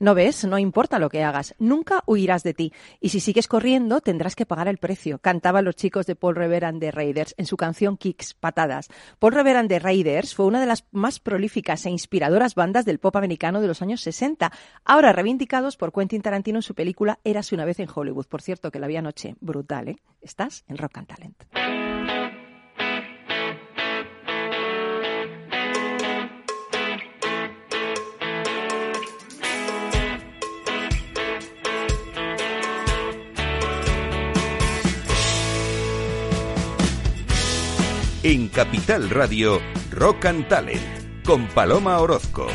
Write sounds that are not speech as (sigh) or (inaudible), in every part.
No ves, no importa lo que hagas, nunca huirás de ti. Y si sigues corriendo, tendrás que pagar el precio. Cantaban los chicos de Paul Revere and the Raiders en su canción Kicks, Patadas. Paul Revere and the Raiders fue una de las más prolíficas e inspiradoras bandas del pop americano de los años 60, ahora reivindicados por Quentin Tarantino en su película Érase una vez en Hollywood. Por cierto, que la vi anoche. Brutal, ¿eh? Estás en Rock and Talent. En Capital Radio, Rock and Talent, con Paloma Orozco.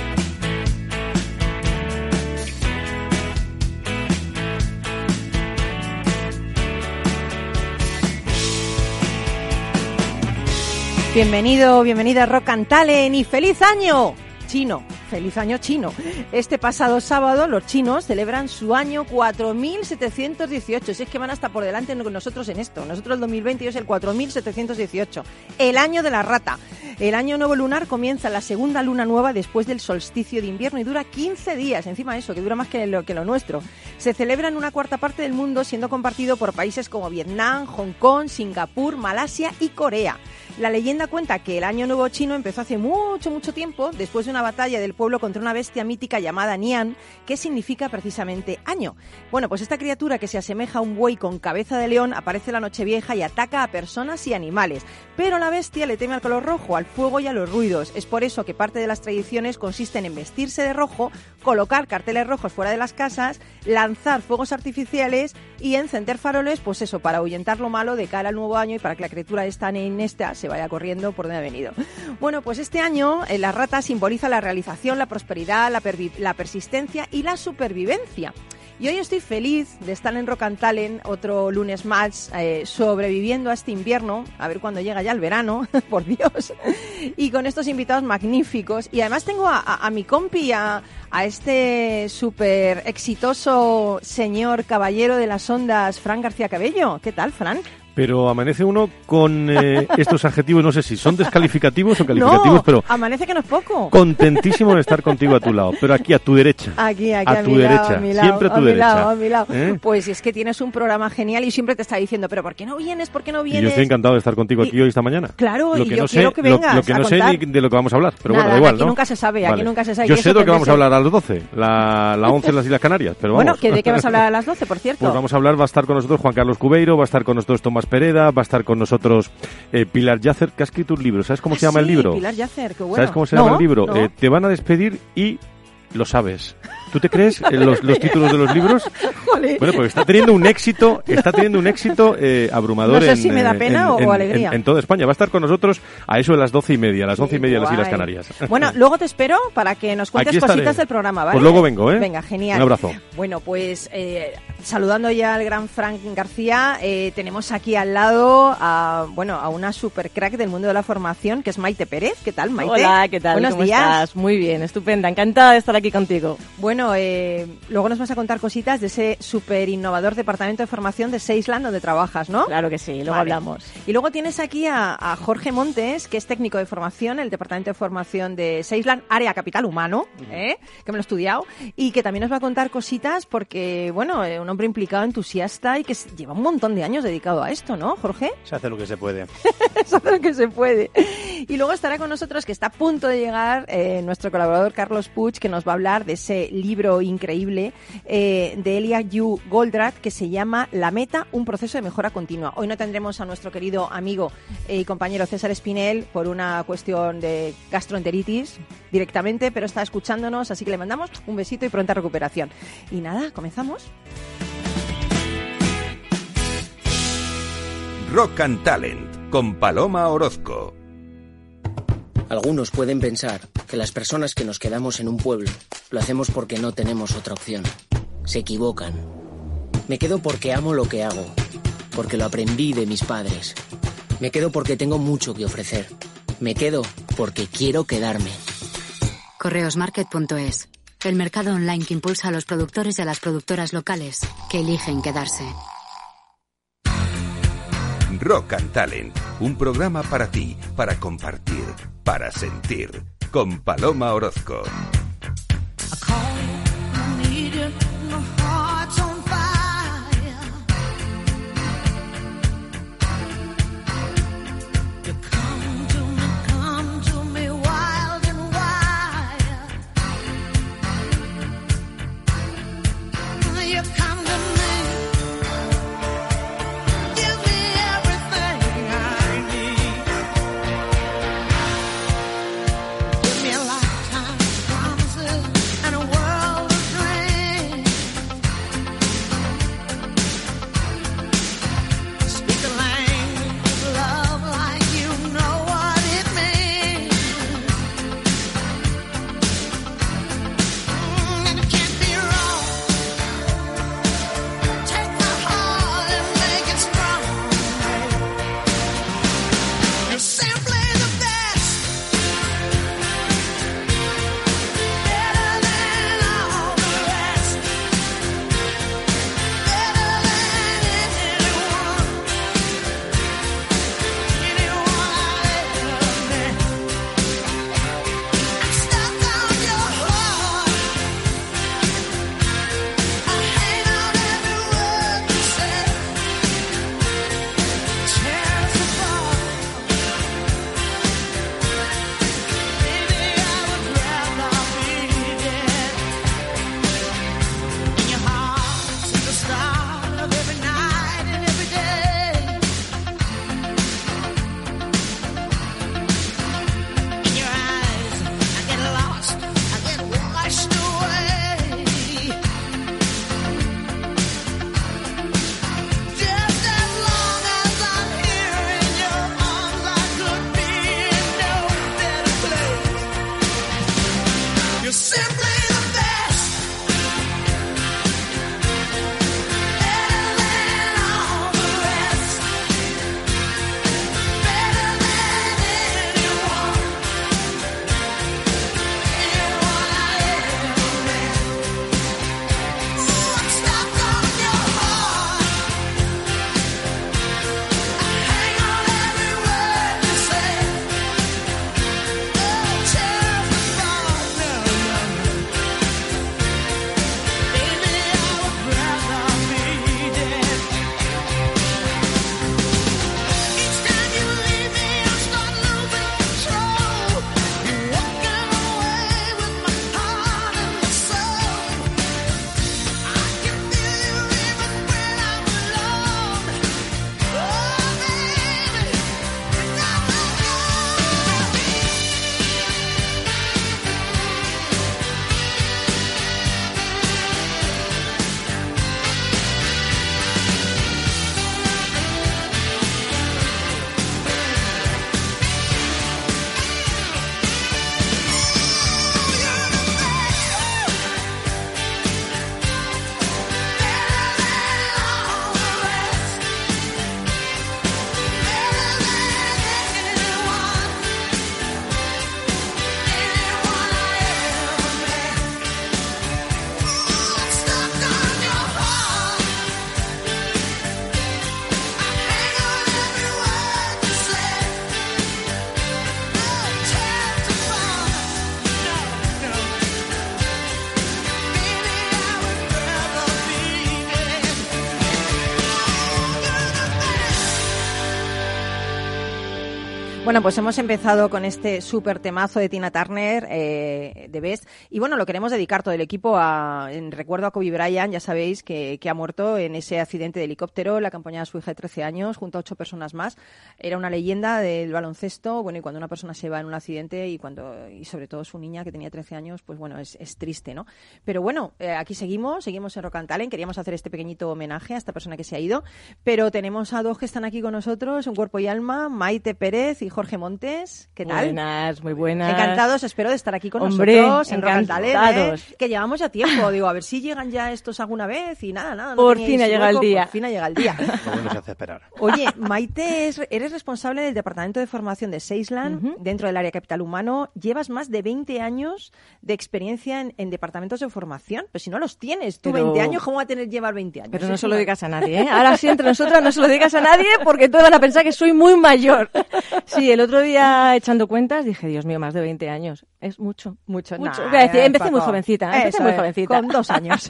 Bienvenido, bienvenida a Rock and Talent y feliz año chino. Feliz año chino. Este pasado sábado los chinos celebran su año 4718. Si es que van hasta por delante de nosotros en esto. Nosotros el 2020 es el 4718. El año de la rata. El año nuevo lunar comienza la segunda luna nueva después del solsticio de invierno y dura 15 días. Encima eso, que dura más que lo nuestro. Se celebra en una cuarta parte del mundo siendo compartido por países como Vietnam, Hong Kong, Singapur, Malasia y Corea. La leyenda cuenta que el año nuevo chino empezó hace mucho, mucho tiempo, después de una batalla del pueblo contra una bestia mítica llamada Nian, que significa precisamente año. Bueno, pues esta criatura que se asemeja a un buey con cabeza de león aparece la noche vieja y ataca a personas y animales. Pero la bestia le teme al color rojo, al fuego y a los ruidos. Es por eso que parte de las tradiciones consisten en vestirse de rojo, colocar carteles rojos fuera de las casas, lanzar fuegos artificiales y encender faroles, pues eso, para ahuyentar lo malo de cara al nuevo año y para que la criatura esta en esta se vaya corriendo por donde ha venido. Bueno, pues este año eh, la rata simboliza la realización, la prosperidad, la, la persistencia y la supervivencia. Y hoy estoy feliz de estar en Rock and Talent, otro lunes más, eh, sobreviviendo a este invierno, a ver cuándo llega ya el verano, (laughs) por Dios, y con estos invitados magníficos. Y además tengo a, a, a mi compi, a, a este súper exitoso señor caballero de las ondas, Fran García Cabello. ¿Qué tal, Fran? Pero amanece uno con eh, (laughs) estos adjetivos, no sé si son descalificativos o calificativos, no, pero... amanece que no es poco. Contentísimo de estar contigo a tu lado, pero aquí a tu derecha. Aquí, aquí, a, a tu mi derecha, lado, a mi lado, siempre a tu a mi derecha. lado, a mi lado. ¿Eh? Pues es que tienes un programa genial y siempre te está diciendo, pero ¿por qué no vienes? ¿Por qué no Y vienes? yo estoy encantado de estar contigo aquí Y- hoy esta mañana. Claro, lo y que yo no quiero sé, que lo- vengas lo, que a no sé contar. ni de lo que vamos a hablar, pero Nada, bueno, da igual, aquí ¿no? nunca se sabe, aquí nunca se sabe, Yo sé de lo que vamos a hablar a las 12, la, la 11 en las Islas Canarias, pero vamos. Bueno, ¿que ¿de qué vas a hablar a las 12, por cierto? Pues vamos a hablar, va a estar con nosotros Juan Carlos Cubeiro, va a estar con nosotros Tomás Pereda, va a estar con nosotros eh, Pilar Yacer, que ha escrito un libro. ¿Sabes cómo se llama el libro? Pilar Yacer, qué bueno. ¿Sabes cómo se No, llama el libro? no. Eh, te van a despedir y lo sabes. ¿Tú te crees eh, los, los títulos de los libros? (laughs) Jolín. Bueno, pues está teniendo un éxito, está teniendo un éxito eh, abrumador No sé en, si me da eh, pena en- o en- alegría. en- en toda España. Va a estar con nosotros a eso de las doce y media, a las once y media de las Islas. Canarias. Bueno, (laughs) luego te espero para que nos cuentes Aquí estaré. cositas del programa, ¿vale? Pues luego vengo, ¿eh? Venga, genial. Un abrazo. Bueno, pues eh, saludando ya al gran Frank García, eh, tenemos aquí al lado a, bueno, a una super crack del mundo de la formación, que es Maite Pérez. ¿Qué tal, Maite? Hola, ¿qué tal? Buenos ¿Cómo días. estás? Muy bien, estupenda. Encantada de estar aquí contigo. Bueno, eh, luego nos vas a contar cositas de ese súper innovador departamento de formación de Seisland donde trabajas, ¿no? Claro que sí, luego Vale. hablamos. Y luego tienes aquí a, a Jorge Montes, que es técnico de formación, el departamento de formación de Seisland, área capital humano, ¿eh? que me lo he estudiado, y que también nos va a contar cositas porque, bueno, eh, un hombre implicado, entusiasta y que lleva un montón de años dedicado a esto, ¿no, Jorge? Se hace lo que se puede. (laughs) Eso es lo que se puede. Y luego estará con nosotros, que está a punto de llegar, eh, nuestro colaborador Carlos Puig, que nos va a hablar de ese libro increíble eh, de Elia Yu Goldratt, que se llama La Meta, un proceso de mejora continua. Hoy no tendremos a nuestro querido amigo y compañero César Espinel por una cuestión de gastroenteritis directamente, pero está escuchándonos, así que le mandamos un besito y pronta recuperación. Y nada, comenzamos. Rock and Talent, con Paloma Orozco. Algunos pueden pensar que las personas que nos quedamos en un pueblo lo hacemos porque no tenemos otra opción. Se equivocan. Me quedo porque amo lo que hago, porque lo aprendí de mis padres. Me quedo porque tengo mucho que ofrecer. Me quedo porque quiero quedarme. Correosmarket.es. El mercado online que impulsa a los productores y a las productoras locales que eligen quedarse. Rock and Talent, un programa para ti, para compartir, para sentir, con Paloma Orozco. Bueno, pues hemos empezado con este súper temazo de Tina Turner, eh, de Best. Y bueno, lo queremos dedicar todo el equipo a, en recuerdo a Kobe Bryant, ya sabéis que, que ha muerto en ese accidente de helicóptero, la campaña de su hija de 13 años, junto a ocho personas más. Era una leyenda del baloncesto. Bueno, y cuando una persona se va en un accidente y cuando, y sobre todo su niña que tenía 13 años, pues bueno, es, es triste, ¿no? Pero bueno, eh, aquí seguimos, seguimos en Rock and Talent. Queríamos hacer este pequeñito homenaje a esta persona que se ha ido. Pero tenemos a dos que están aquí con nosotros, un cuerpo y alma, Maite Pérez y Jorge Montes. ¿Qué tal? Buenas, muy buenas. Encantados, espero de estar aquí con Hombre, nosotros en Rock ¿eh? encantados. que llevamos ya tiempo. (laughs) Digo, a ver si llegan ya estos alguna vez y nada, nada. no Por fin ha llegado el día. Por fin ha llegado el día. (laughs) Bueno se hace esperar. Oye, Maite, es- eres responsable del Departamento de Formación de Seisland, dentro del área Capital Humano. Llevas más de 20 años de experiencia en, en departamentos de formación. Pero si no los tienes, tú Pero- 20 años, ¿cómo va a tener llevar 20 años? Pero no se lo digas a nadie, ¿eh? Ahora sí, entre nosotras no se lo digas a nadie porque todos van a pensar que soy muy mayor. Sí, (laughs) el otro día echando cuentas dije, Dios mío, más de 20 años. Es mucho. Mucho, Mucho. Nah, decir, eh, empecé muy Paco. jovencita, empecé Eso muy es, jovencita. Con dos años.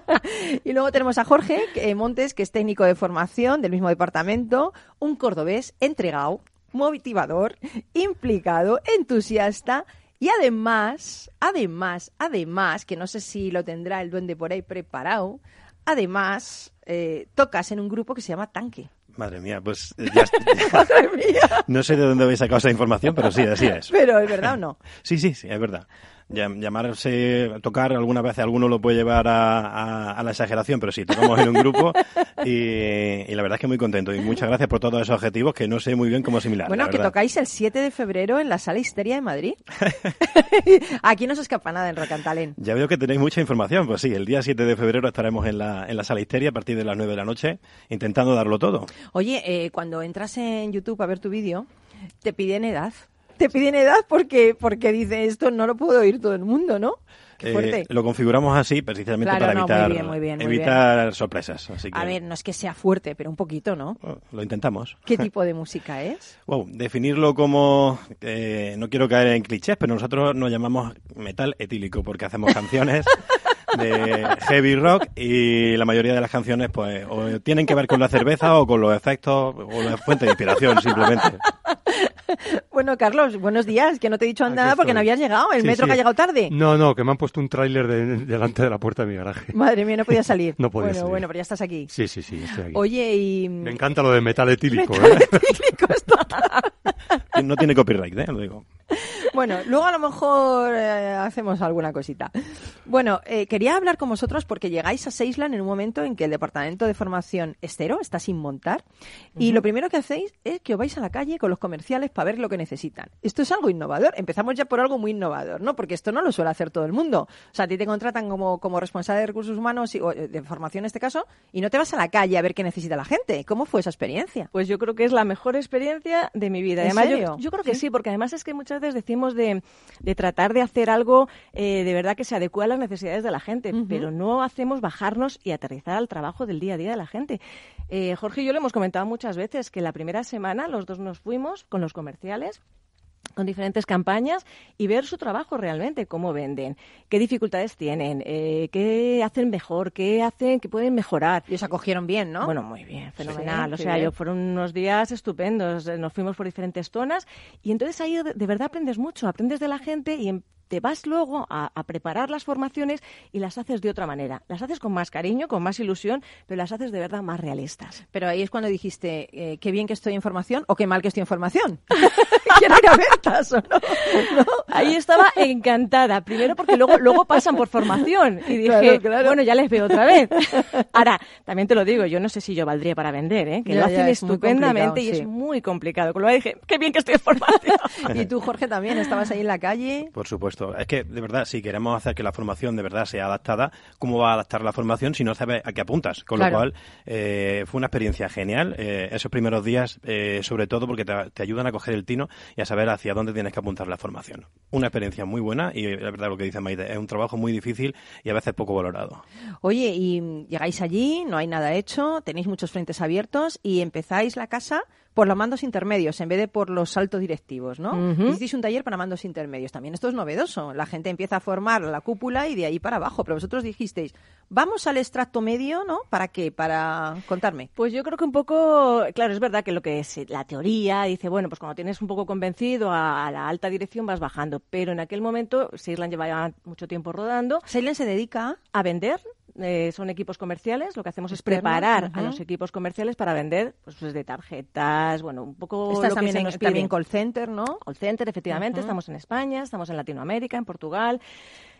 (laughs) y luego tenemos a Jorge eh, Montes, que es técnico de formación del mismo departamento, un cordobés entregado, motivador, implicado, entusiasta y además, además, además, que no sé si lo tendrá el duende por ahí preparado, además, eh, tocas en un grupo que se llama Tanque. Madre mía, pues eh, ya, (laughs) ya- No sé de dónde habéis sacado esa información, pero sí, así es. Pero ¿es verdad o no? Sí, sí, sí, es verdad. Llam- Llamarse, tocar algunas veces alguno lo puede llevar a, a- a la exageración, pero sí, tocamos en un grupo y, y la verdad es que muy contento. Y muchas gracias por todos esos objetivos que no sé muy bien cómo asimilar. Bueno, que tocáis el 7 de febrero en la Sala Histeria de Madrid. (laughs) Aquí no se escapa nada en Talent. Ya veo que tenéis mucha información. Pues sí, el día 7 de febrero estaremos en la, en la sala Histeria a partir de las 9 de la noche intentando darlo todo. Oye, eh, cuando entras en YouTube a ver tu vídeo, te piden edad. Te piden edad porque, porque dice esto no lo puede oír todo el mundo, ¿no? Eh, lo configuramos así precisamente Claro, para no, muy evitar, bien, muy bien, muy evitar sorpresas. Así que, A ver, no es que sea fuerte, pero un poquito, ¿no? bueno, lo intentamos. ¿Qué (laughs) tipo de música es? Wow, definirlo como, eh, no quiero caer en clichés, pero nosotros nos llamamos metal etílico porque hacemos (laughs) canciones de heavy rock y la mayoría de las canciones pues o tienen que ver con la cerveza o con los efectos o la fuente de inspiración simplemente. (laughs) (laughs) Bueno, Carlos, buenos días, que no te he dicho nada porque no habías llegado. El Sí, metro sí. que ha llegado tarde. No, no, que me han puesto un tráiler de- delante de la puerta de mi garaje. Madre mía, no podía (laughs) salir. No podía bueno, salir. bueno, pero ya estás aquí. Sí, sí, sí, estoy aquí. Oye, y... Me encanta lo de metal etílico, ¿eh? (laughs) No tiene copyright, ¿eh? Lo digo. Bueno, luego a lo mejor eh, hacemos alguna cosita. Bueno, eh, quería hablar con vosotros porque llegáis a Seisland en un momento en que el departamento de formación es cero, está sin montar, y lo primero que hacéis es que os vais a la calle con los comerciales para ver lo que necesitan. Esto es algo innovador. Empezamos ya por algo muy innovador, ¿no? Porque esto no lo suele hacer todo el mundo. O sea, a ti te contratan como, como responsable de recursos humanos y, o, eh, de formación en este caso, y no te vas a la calle a ver qué necesita la gente. ¿Cómo fue esa experiencia? Pues yo creo que es la mejor experiencia de mi vida. ¿En Además, serio? Yo, creo que sí. porque además es que muchas veces decimos de, de tratar de hacer algo eh, de verdad que se adecue a las necesidades de la gente, pero no hacemos bajarnos y aterrizar al trabajo del día a día de la gente. Eh, Jorge y yo lo hemos comentado muchas veces, que la primera semana los dos nos fuimos con los comerciales con diferentes campañas y ver su trabajo realmente, cómo venden, qué dificultades tienen, eh, qué hacen mejor, qué hacen, qué pueden mejorar. Y os acogieron bien, ¿no? Bueno, muy bien, fenomenal. Sí, o sea, yo fueron unos días estupendos. eh, Nos fuimos por diferentes zonas y entonces ahí de, de verdad aprendes mucho, aprendes de la gente y em- te vas luego a, a preparar las formaciones y las haces de otra manera. Las haces con más cariño, con más ilusión, pero las haces de verdad más realistas. Pero ahí es cuando dijiste, eh, qué bien que estoy en formación o qué mal que estoy en formación. Quiero ir a ¿o no? (laughs) ¿No? Ahí estaba encantada. Primero porque luego, luego pasan por formación. Y dije, Claro, claro. bueno, ya les veo otra vez. Ahora, también te lo digo, yo no sé si yo valdría para vender, ¿eh? que Ya, lo ya, hacen es estupendamente y sí. es muy complicado. Con lo cual dije, qué bien que estoy en formación. (laughs) Y tú, Jorge, también estabas ahí en la calle. Por supuesto. Es que, de verdad, si queremos hacer que la formación de verdad sea adaptada, ¿cómo va a adaptar la formación si no sabes a qué apuntas? Con Claro. lo cual, eh, fue una experiencia genial. eh, esos primeros días, eh, sobre todo porque te, te ayudan a coger el tino y a saber hacia dónde tienes que apuntar la formación. Una experiencia muy buena y, la verdad, lo que dice Maite, es un trabajo muy difícil y a veces poco valorado. Oye, y llegáis allí, no hay nada hecho, tenéis muchos frentes abiertos y empezáis la casa por los mandos intermedios en vez de por los altos directivos, ¿no? Ujú. Hicisteis un taller para mandos intermedios. También esto es novedoso. La gente empieza a formar la cúpula y de ahí para abajo. Pero vosotros dijisteis, vamos al extracto medio, ¿no? ¿Para qué? Para contarme. Pues yo creo que un poco, claro, es verdad que lo que es la teoría dice, bueno, pues cuando tienes un poco convencido a, a la alta dirección vas bajando, pero en aquel momento Seirland llevaba mucho tiempo rodando Seilen se dedica a vender. Eh, son equipos comerciales, lo que hacemos es preparar a los equipos comerciales para vender, pues desde tarjetas, bueno, un poco Estás lo que también, se en, nos pide. también call center, ¿no? Call center, efectivamente, estamos en España, estamos en Latinoamérica, en Portugal.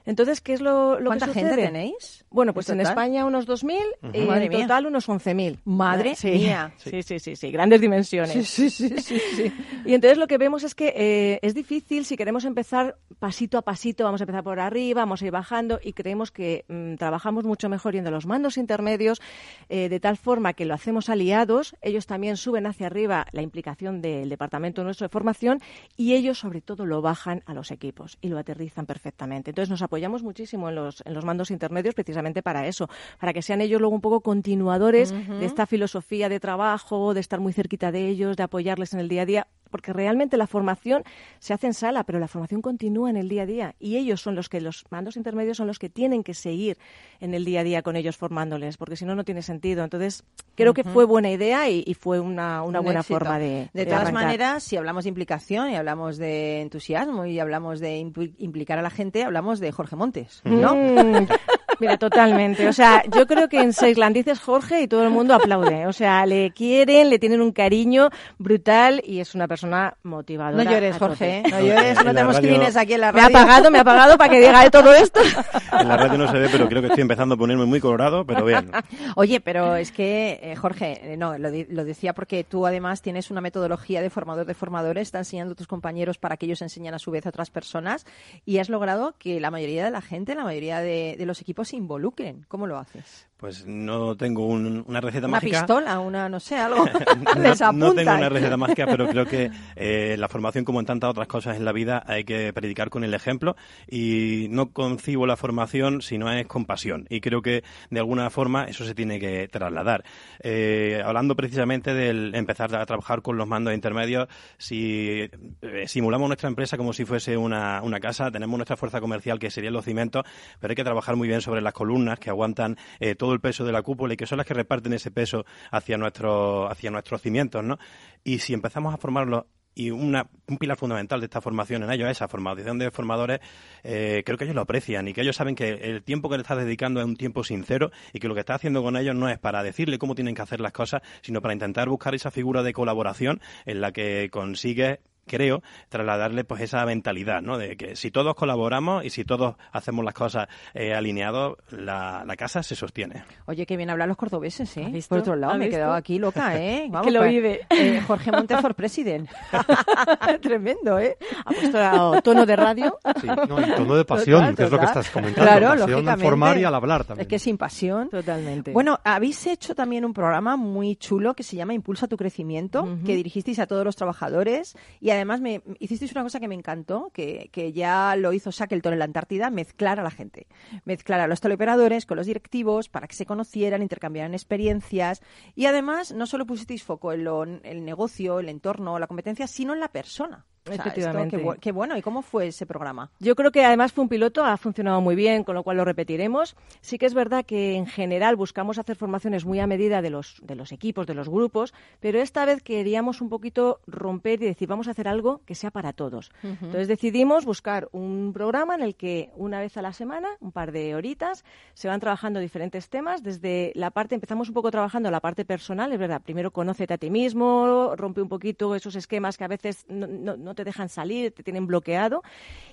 Entonces, ¿qué es lo, lo ¿Cuánta que gente sucede? tenéis? Bueno, pues en? España unos 2.000 y Madre en mía. total unos 11.000. Madre sí. mía. (laughs) Sí, sí, sí, sí, grandes dimensiones. Sí, sí, sí, sí, sí. (laughs) Y entonces lo que vemos es que eh, es difícil si queremos empezar pasito a pasito, vamos a empezar por arriba, vamos a ir bajando y creemos que mm, trabajamos mucho mejor yendo a los mandos intermedios eh, de tal forma que lo hacemos aliados, ellos también suben hacia arriba la implicación del departamento nuestro de formación y ellos sobre todo lo bajan a los equipos y lo aterrizan perfectamente. Entonces nos apoyamos muchísimo en los, en los mandos intermedios precisamente para eso, para que sean ellos luego un poco continuadores de esta filosofía de trabajo, de estar muy cerquita de ellos, de apoyarles en el día a día, porque realmente la formación se hace en sala, pero la formación continúa en el día a día y ellos son los que, los mandos intermedios son los que tienen que seguir en el día a día con ellos formándoles, porque si no, no tiene sentido. Entonces, creo que fue buena idea y, y fue una, una Un buena éxito. forma de. De de todas arrancar. maneras, si hablamos de implicación y hablamos de entusiasmo y hablamos de impli- implicar a la gente, hablamos de Jorge Montes, ¿no? Mm, (laughs) Mira, totalmente. O sea, yo creo que en Seisland dices Jorge y todo el mundo aplaude. O sea, le quieren, le tienen un cariño brutal y es una persona motivadora. No llores. Jorge, ¿eh? no llores, no tenemos radio- crímenes aquí en la Me ha radio. apagado, me ha apagado para que diga de todo esto. (laughs) En la radio no se ve, pero creo que estoy empezando a ponerme muy colorado, pero bien. (laughs) Oye, pero es que, eh, Jorge, eh, no, lo, di- lo decía porque tú además tienes una metodología de formador de formadores, estás enseñando a tus compañeros para que ellos enseñen a su vez a otras personas y has logrado que la mayoría de la gente, la mayoría de, de los equipos se involucren. ¿Cómo lo haces? Pues no tengo un- una receta Una mágica. pistola, una, no sé, algo. (laughs) (laughs) No, no tengo una receta mágica, pero creo que eh, la formación, como en tantas otras cosas en la vida, hay que predicar con el ejemplo y no concibo la formación si no es con pasión. Y creo que de alguna forma eso se tiene que trasladar. Eh, hablando precisamente del empezar a trabajar con los mandos intermedios, si eh, simulamos nuestra empresa como si fuese una, una casa, tenemos nuestra fuerza comercial que serían los cimientos, pero hay que trabajar muy bien sobre las columnas que aguantan eh, el peso de la cúpula y que son las que reparten ese peso hacia, nuestro, hacia nuestros cimientos, ¿no? Y si empezamos a formarlos y una, un pilar fundamental de esta formación en ellos, esa formación de formadores, eh, creo que ellos lo aprecian y que ellos saben que el tiempo que le estás dedicando es un tiempo sincero y que lo que estás haciendo con ellos no es para decirle cómo tienen que hacer las cosas, sino para intentar buscar esa figura de colaboración en la que consigues creo, trasladarle pues esa mentalidad, ¿no? De que si todos colaboramos y si todos hacemos las cosas eh, alineados, la, la casa se sostiene. Oye, qué bien hablan los cordobeses, ¿eh? Por otro lado, ¿Has me he quedado aquí loca, ¿eh? (laughs) Que lo pa- vive. eh, Jorge Montes for (laughs) President. (laughs) Tremendo, ¿eh? Ha puesto tono de radio. Sí, no, y tono de pasión, Total, que es lo que estás comentando. Claro, pasión al formar y al hablar también. Es que sin pasión. Totalmente. Bueno, habéis hecho también un programa muy chulo que se llama Impulsa tu crecimiento, que dirigisteis a todos los trabajadores y además me hicisteis una cosa que me encantó, que, que ya lo hizo Shackleton en la Antártida, mezclar a la gente, mezclar a los teleoperadores con los directivos para que se conocieran, intercambiaran experiencias y además no solo pusisteis foco en lo- el negocio, el entorno, la competencia, sino en la persona. O sea, esto, Efectivamente. qué, bu- qué bueno. ¿Y cómo fue ese programa? Yo creo que además fue un piloto, ha funcionado muy bien, con lo cual lo repetiremos. Sí que es verdad que en general buscamos hacer formaciones muy a medida de los, de los equipos, de los grupos, pero esta vez queríamos un poquito romper y decir, vamos a hacer algo que sea para todos. Entonces decidimos buscar un programa en el que una vez a la semana, un par de horitas, se van trabajando diferentes temas. Desde la parte, empezamos un poco trabajando la parte personal, es verdad, primero conócete a ti mismo, rompe un poquito esos esquemas que a veces no, no- no te dejan salir, te tienen bloqueado.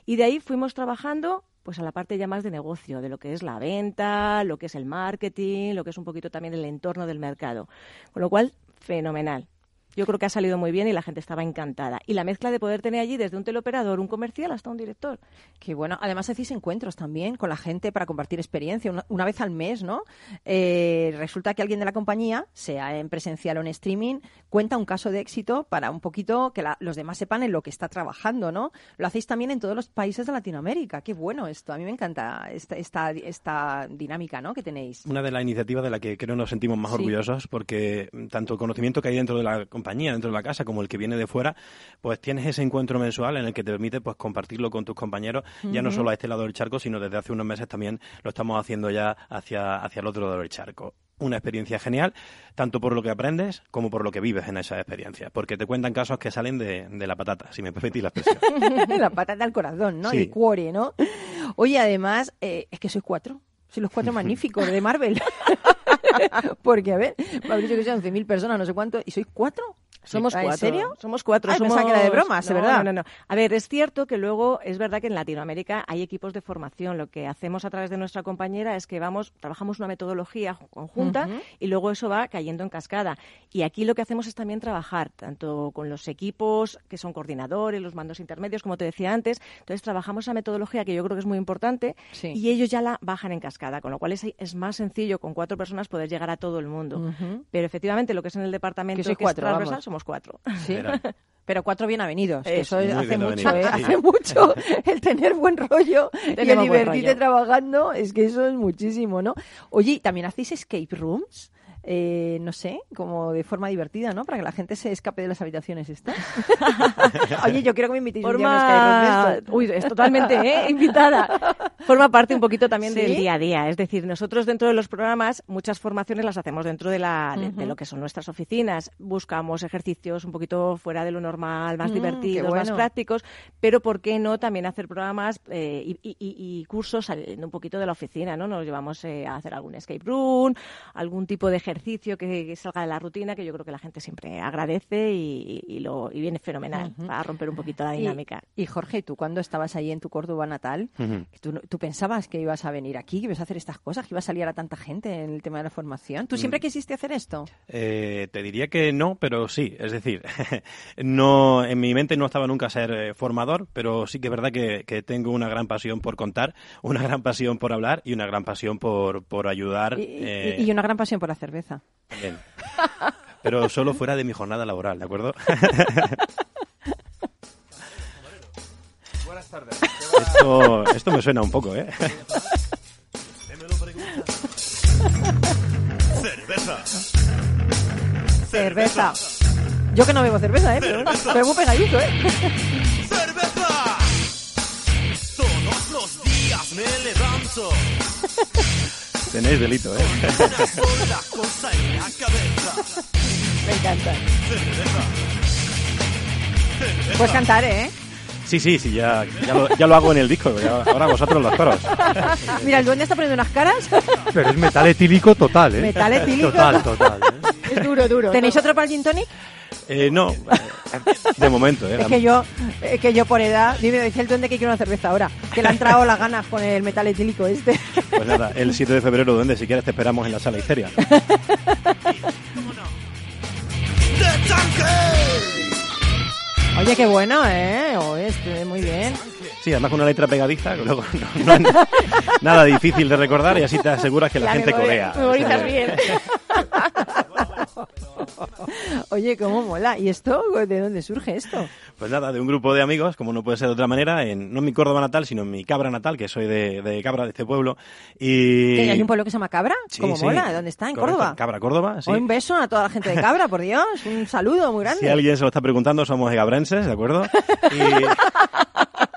Y de ahí fuimos trabajando pues a la parte ya más de negocio, de lo que es la venta, lo que es el marketing, lo que es un poquito también el entorno del mercado. Con lo cual, fenomenal. Yo creo que ha salido muy bien y la gente estaba encantada. Y la mezcla de poder tener allí desde un teleoperador, un comercial, hasta un director. Qué bueno. Además hacéis encuentros también con la gente para compartir experiencia una, una vez al mes, ¿no? Eh, resulta que alguien de la compañía, sea en presencial o en streaming, cuenta un caso de éxito para un poquito que la- los demás sepan en lo que está trabajando, ¿no? Lo hacéis también en todos los países de Latinoamérica. Qué bueno esto. A mí me encanta esta, esta, esta dinámica, ¿no? Que tenéis. Una de las iniciativas de la que creo nos sentimos más Sí. orgullosos porque tanto el conocimiento que hay dentro de la compañía compañía dentro de la casa como el que viene de fuera, pues tienes ese encuentro mensual en el que te permite pues compartirlo con tus compañeros, ya no solo a este lado del charco, sino desde hace unos meses también lo estamos haciendo ya hacia, hacia el otro lado del charco una experiencia genial, tanto por lo que aprendes como por lo que vives en esa experiencia, porque te cuentan casos que salen de, de la patata, si me permitís la expresión. (laughs) la patata al corazón, ¿no? Sí. El cuore, ¿no? Oye, además, eh, es que sois cuatro. Sois los cuatro (laughs) magníficos de Marvel. (laughs) (laughs) Porque, a ver, dicho que son 11.000 personas, no sé cuánto, y sois cuatro. Somos Ah, ¿En cuatro. serio? Somos cuatro. Ay, somos... pensaba que era de bromas, ¿de No, verdad? No, no, no. A ver, es cierto que luego es verdad que en Latinoamérica hay equipos de formación. Lo que hacemos a través de nuestra compañera es que vamos, trabajamos una metodología conjunta Ujú. y luego eso va cayendo en cascada. Y aquí lo que hacemos es también trabajar tanto con los equipos que son coordinadores, los mandos intermedios, como te decía antes. Entonces trabajamos esa metodología que yo creo que es muy importante Sí. y ellos ya la bajan en cascada, con lo cual es, es más sencillo con cuatro personas poder llegar a todo el mundo. Ujú. Pero efectivamente lo que es en el departamento Que que cuatro, es transversal. Somos cuatro. Sí. (laughs) Pero cuatro bien avenidos, que Eso, hace mucho, ¿eh? sí. Hace mucho el tener buen rollo y (laughs) el divertirte trabajando, es que eso es muchísimo, ¿no? Oye, ¿y ¿también hacéis escape rooms? Eh, no sé, como de forma divertida, ¿no? Para que la gente se escape de las habitaciones estas. (laughs) Oye, yo quiero que me invitéis un día a un Forma... estos. Uy, es totalmente ¿eh? (laughs) invitada. Forma parte un poquito también ¿Sí? del día a día. Es decir, nosotros dentro de los programas muchas formaciones las hacemos dentro de, la, de- lo que son nuestras oficinas. Buscamos ejercicios un poquito fuera de lo normal, más Mm, divertidos, más prácticos. Pero ¿por qué no también hacer programas eh, y, y- y- y cursos saliendo un poquito de la oficina? ¿no? Nos llevamos eh, a hacer algún escape room, algún tipo de ejercicio que, que salga de la rutina que yo creo que la gente siempre agradece y, y lo, y viene fenomenal Ujú. para romper un poquito la Y- dinámica. Y, Jorge, tú cuando estabas ahí en tu Córdoba natal. ¿tú, no- tú pensabas que ibas a venir aquí, que ibas a hacer estas cosas, que iba a salir a tanta gente en el tema de la formación? ¿Tú siempre quisiste hacer esto? Eh, te diría que no, pero sí. Es decir, (laughs) no en mi mente no estaba nunca ser eh, formador, pero sí que es verdad que, que tengo una gran pasión por contar, una gran pasión por hablar y una gran pasión por, por ayudar. Y, y- eh, y una gran pasión por la cerveza. también. Pero solo fuera de mi jornada laboral, ¿de acuerdo? Buenas tardes. Esto, esto me suena un poco, ¿eh? Cerveza. Yo que no bebo cerveza, ¿eh? Pero, pero muy pegadito, ¿eh? ¡Cerveza! Todos los días me levanto Tenéis delito, ¿eh? (laughs) Me encanta. Puedes cantar, ¿eh? Sí, sí, sí, ya, ya, lo, ya lo hago en el disco. ya- ahora vosotros los toros. (laughs) Mira, el duende está poniendo unas caras. (laughs) Pero es metal etílico total, ¿eh? Metal etílico. Total, total. ¿eh? Es duro, duro. ¿Tenéis otro para el gin tonic? Eh, no, de momento, ¿eh? Es que yo, es que yo por edad, dime, dice el duende que quiero una cerveza ahora, que le han entrado las ganas con el metal etílico este. Pues nada, el 7 de febrero, donde si quieres te esperamos en la sala Histeria. (laughs) ¡De tanque! Oye, qué bueno, ¿eh? O este, muy bien. Sí, además con una letra pegadiza, luego no, no es nada difícil de recordar y así te aseguras que la, gente memori- corea. Memorizas bien. Oye, cómo mola. ¿Y esto? ¿De dónde surge esto? Pues nada, de un grupo de amigos, como no puede ser de otra manera, en, no en mi Córdoba natal, sino en mi Cabra natal, que soy de, de Cabra, de este pueblo. Y... ¿Que hay un pueblo que se llama Cabra? Sí, ¿Cómo sí. mola? ¿Dónde está? ¿En Correcto, Córdoba? Cabra, Córdoba, sí. Un beso a toda la gente de Cabra, por Dios. Un saludo muy grande. Si alguien se lo está preguntando, somos egabrenses, ¿de acuerdo? Y...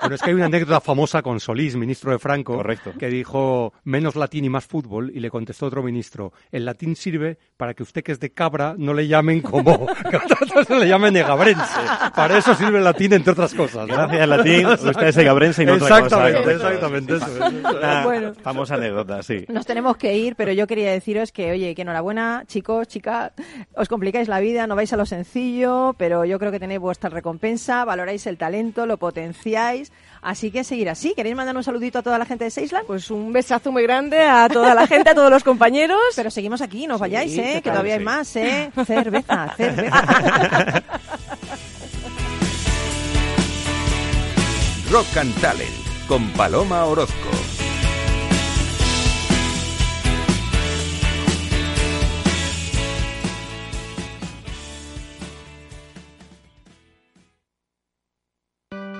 Pero es que hay una anécdota famosa con Solís, ministro de Franco, Correcto. que dijo menos latín y más fútbol, y le contestó otro ministro, el latín sirve para que usted que es de cabra no le llamen como, (laughs) que otros le llamen egabrense. Para eso sirve el latín, entre otras cosas. ¿no? Gracias, latín, usted es egabrense y no otra cosa. Exactamente, correcto. exactamente. Eso. Una Bueno. famosa anécdota, sí. Nos tenemos que ir, pero yo quería deciros que, oye, que enhorabuena, chicos, chicas, os complicáis la vida, no vais a lo sencillo, pero yo creo que tenéis vuestra recompensa, valoráis el talento, lo potenciáis, así que seguir así. ¿Queréis mandar un saludito a toda la gente de Seisland? Pues un besazo muy grande a toda la gente, a todos los compañeros. Pero seguimos aquí, no os Sí, vayáis, ¿eh? que todavía hay más, ¿eh? (laughs) Cerveza, cerveza. Rock and Talent con Paloma Orozco.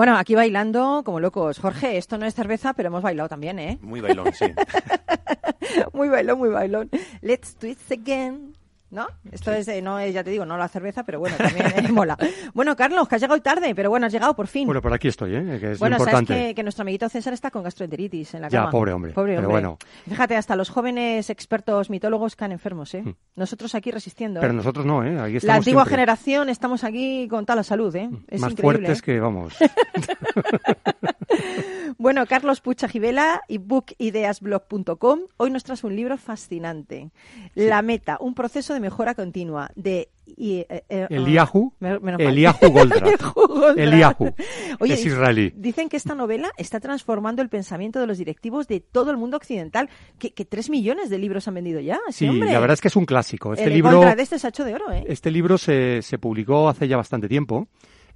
Bueno, aquí bailando como locos. Jorge, esto no es cerveza, pero hemos bailado también, ¿eh? Muy bailón, sí. (laughs) muy bailón, muy bailón. Let's twist again. ¿No? Esto es, eh, no es, ya te digo, no la cerveza, pero bueno, también eh, (laughs) mola. Bueno, Carlos, que has llegado tarde, pero bueno, has llegado por fin. Bueno, por aquí estoy, ¿eh? que es bueno, importante. sabes que, que nuestro amiguito César está con gastroenteritis en la Ya, cama. pobre hombre, Pobre pero hombre. bueno. Fíjate, hasta los jóvenes expertos mitólogos caen enfermos, ¿eh? Nosotros aquí resistiendo. Pero ¿eh? nosotros no, ¿eh? Aquí La antigua siempre. generación estamos aquí con toda la salud, ¿eh? Es Más increíble. fuertes que, vamos. (laughs) Bueno, Carlos Pucha Gibela y bookideasblog.com. Hoy nos traes un libro fascinante. La meta, un proceso de mejora continua de y, eh, eh, Eliahu, mal. Eliahu (laughs) Goldratt. Eliahu Goldratt. Oye, Es israelí. Dicen que esta novela está transformando el pensamiento de los directivos de todo el mundo occidental. Que, que tres millones de libros han vendido ya. Sí, hombre. la verdad es que es un clásico. Este el libro, Goldratt este se ha hecho de oro, ¿eh? este libro se, se publicó hace ya bastante tiempo.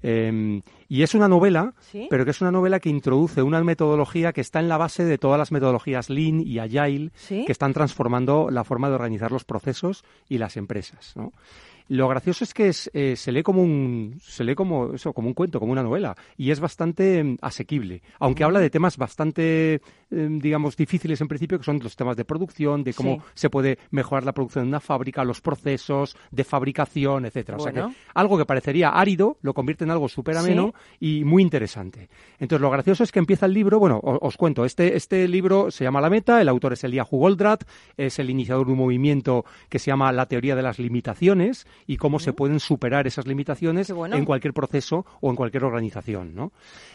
Eh, y es una novela, ¿Sí? pero que es una novela que introduce una metodología que está en la base de todas las metodologías Lean y Agile ¿Sí? que están transformando la forma de organizar los procesos y las empresas. ¿no? Lo gracioso es que es, eh, se lee como un se lee como eso, como un cuento, como una novela y es bastante mm, asequible, aunque habla de temas bastante eh, digamos difíciles en principio que son los temas de producción, de cómo Sí. se puede mejorar la producción de una fábrica, los procesos de fabricación, etcétera. O sea que algo que parecería árido lo convierte en algo súper ameno y muy interesante. Entonces, lo gracioso es que empieza el libro, bueno, os, cuento, este, este libro se llama La Meta, el autor es Eliahu Goldratt, es el iniciador de un movimiento que se llama La Teoría de las Limitaciones y cómo se pueden superar esas limitaciones bueno. en cualquier proceso o en cualquier organización, ¿no?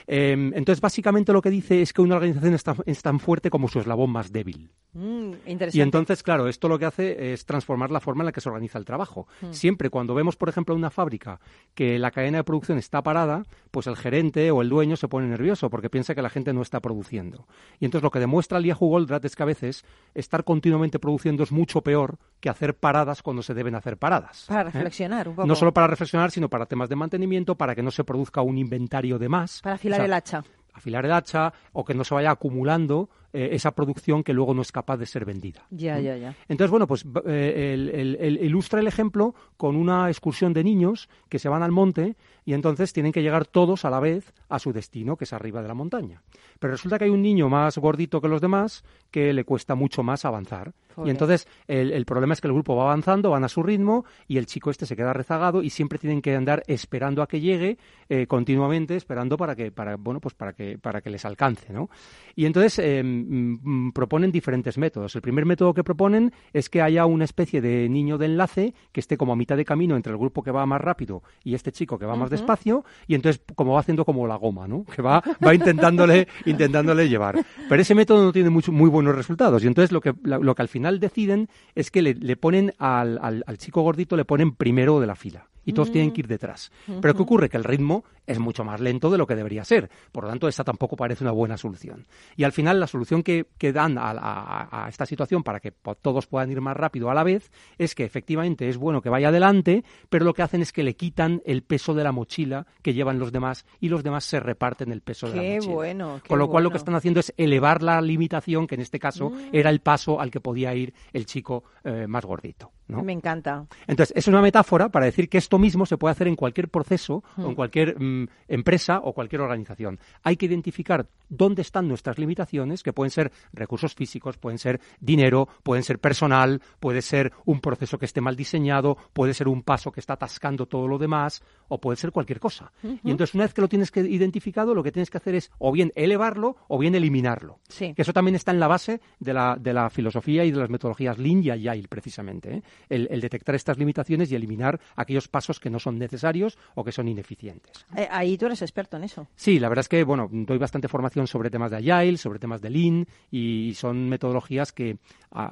Eh, entonces, básicamente lo que dice es que una organización es tan, es tan fuerte como su eslabón más débil. Mm, interesante. Y entonces, claro, esto lo que hace es transformar la forma en la que se organiza el trabajo. Mm. Siempre cuando vemos, por ejemplo, una fábrica que la cadena de producción está parada, pues el gerente o el dueño se pone nervioso porque piensa que la gente no está produciendo. Y entonces lo que demuestra el Yahoo Goldratt es que a veces estar continuamente produciendo es mucho peor que hacer paradas cuando se deben hacer paradas. Para. Reflexionar un poco. No solo para reflexionar, sino para temas de mantenimiento, para que no se produzca un inventario de más. Para afilar O sea, el hacha. afilar el hacha o que no se vaya acumulando eh, esa producción que luego no es capaz de ser vendida. Ya, ya, ya. Entonces, bueno, pues eh, el- el- el- ilustra el ejemplo con una excursión de niños que se van al monte y entonces tienen que llegar todos a la vez a su destino, que es arriba de la montaña. Pero resulta que hay un niño más gordito que los demás que le cuesta mucho más avanzar. Joder. Y entonces el, el problema es que el grupo va avanzando, van a su ritmo y el chico este se queda rezagado y siempre tienen que andar esperando a que llegue eh, continuamente, esperando para que, para, bueno, pues para que, para que les alcance, ¿no? Y entonces eh, mm, mm, proponen diferentes métodos. El primer método que proponen es que haya una especie de niño de enlace que esté como a mitad de camino entre el grupo que va más rápido y este chico que va más despacio y entonces como va haciendo como la goma, ¿no? Que va, va intentándole, (laughs) intentándole llevar. Pero ese método no tiene mucho- muy buenos resultados y entonces lo que, lo que al final deciden es que le, le ponen al, al- al chico gordito, le ponen primero de la fila y todos Mm. tienen que ir detrás. Pero ¿qué ocurre? Que el ritmo es mucho más lento de lo que debería ser. Por lo tanto, esta tampoco parece una buena solución. Y al final, la solución que, que dan a, a- a esta situación para que todos puedan ir más rápido a la vez es que efectivamente es bueno que vaya adelante, pero lo que hacen es que le quitan el peso de la mochila que llevan los demás y los demás se reparten el peso de la mochila. bueno. qué Con lo cual lo que están haciendo es elevar la limitación, que en este caso Mm. era el paso al que podía ir el chico eh, más gordito. ¿No? Me encanta. Entonces, es una metáfora para decir que esto mismo se puede hacer en cualquier proceso, o Mm. en cualquier mm, empresa o cualquier organización. Hay que identificar dónde están nuestras limitaciones, que pueden ser recursos físicos, pueden ser dinero, pueden ser personal, puede ser un proceso que esté mal diseñado, puede ser un paso que está atascando todo lo demás, o puede ser cualquier cosa. Y entonces, una vez que lo tienes que identificado, lo que tienes que hacer es o bien elevarlo o bien eliminarlo. Sí. Que eso también está en la base de la, de la filosofía y de las metodologías Lean y Agile, precisamente. ¿eh? El, el detectar estas limitaciones y eliminar aquellos pasos que no son necesarios o que son ineficientes. Eh, ahí tú eres experto en eso. Sí, la verdad es que bueno, doy bastante formación sobre temas de Agile, sobre temas de Lean y son metodologías que